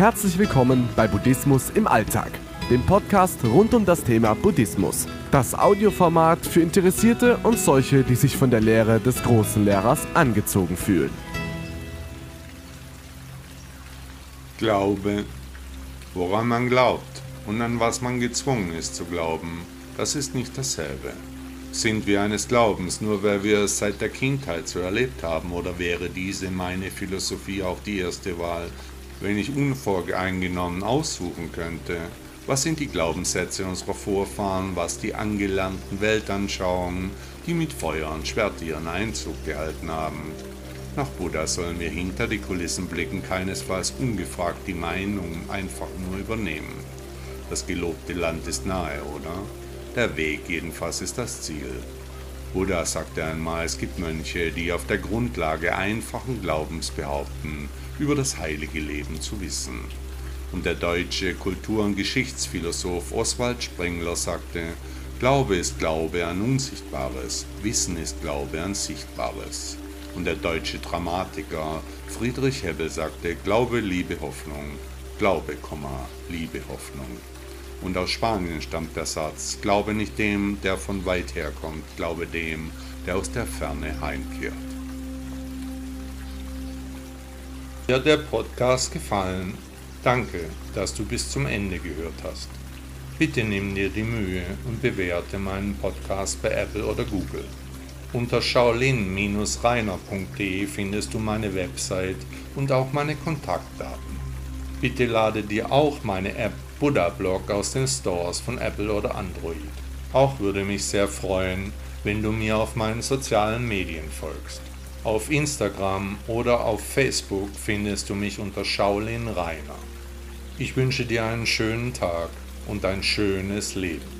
Herzlich willkommen bei Buddhismus im Alltag, dem Podcast rund um das Thema Buddhismus. Das Audioformat für Interessierte und solche, die sich von der Lehre des großen Lehrers angezogen fühlen. Glaube, woran man glaubt und an was man gezwungen ist zu glauben, das ist nicht dasselbe. Sind wir eines Glaubens, nur weil wir es seit der Kindheit so erlebt haben, oder wäre diese meine Philosophie auch die erste Wahl, wenn ich unvoreingenommen aussuchen könnte? Was sind die Glaubenssätze unserer Vorfahren, was die angelernten Weltanschauungen, die mit Feuer und Schwert ihren Einzug gehalten haben? Nach Buddha sollen wir hinter die Kulissen blicken, keinesfalls ungefragt die Meinung einfach nur übernehmen. Das gelobte Land ist nahe, oder? Der Weg jedenfalls ist das Ziel. Buddha sagte einmal, es gibt Mönche, die auf der Grundlage einfachen Glaubens behaupten, über das heilige Leben zu wissen. Und der deutsche Kultur- und Geschichtsphilosoph Oswald Spengler sagte, Glaube ist Glaube an Unsichtbares, Wissen ist Glaube an Sichtbares. Und der deutsche Dramatiker Friedrich Hebbel sagte, Glaube, Liebe, Hoffnung, Glaube, Liebe, Hoffnung. Und aus Spanien stammt der Satz, glaube nicht dem, der von weit her kommt, glaube dem, der aus der Ferne heimkehrt. Dir der Podcast gefallen? Danke, dass du bis zum Ende gehört hast. Bitte nimm dir die Mühe und bewerte meinen Podcast bei Apple oder Google. Unter shaolin-reiner.de findest du meine Website und auch meine Kontaktdaten. Bitte lade dir auch meine App Buddha Blog aus den Stores von Apple oder Android. Auch würde mich sehr freuen, wenn du mir auf meinen sozialen Medien folgst. Auf Instagram oder auf Facebook findest du mich unter Shaolin Rainer. Ich wünsche dir einen schönen Tag und ein schönes Leben.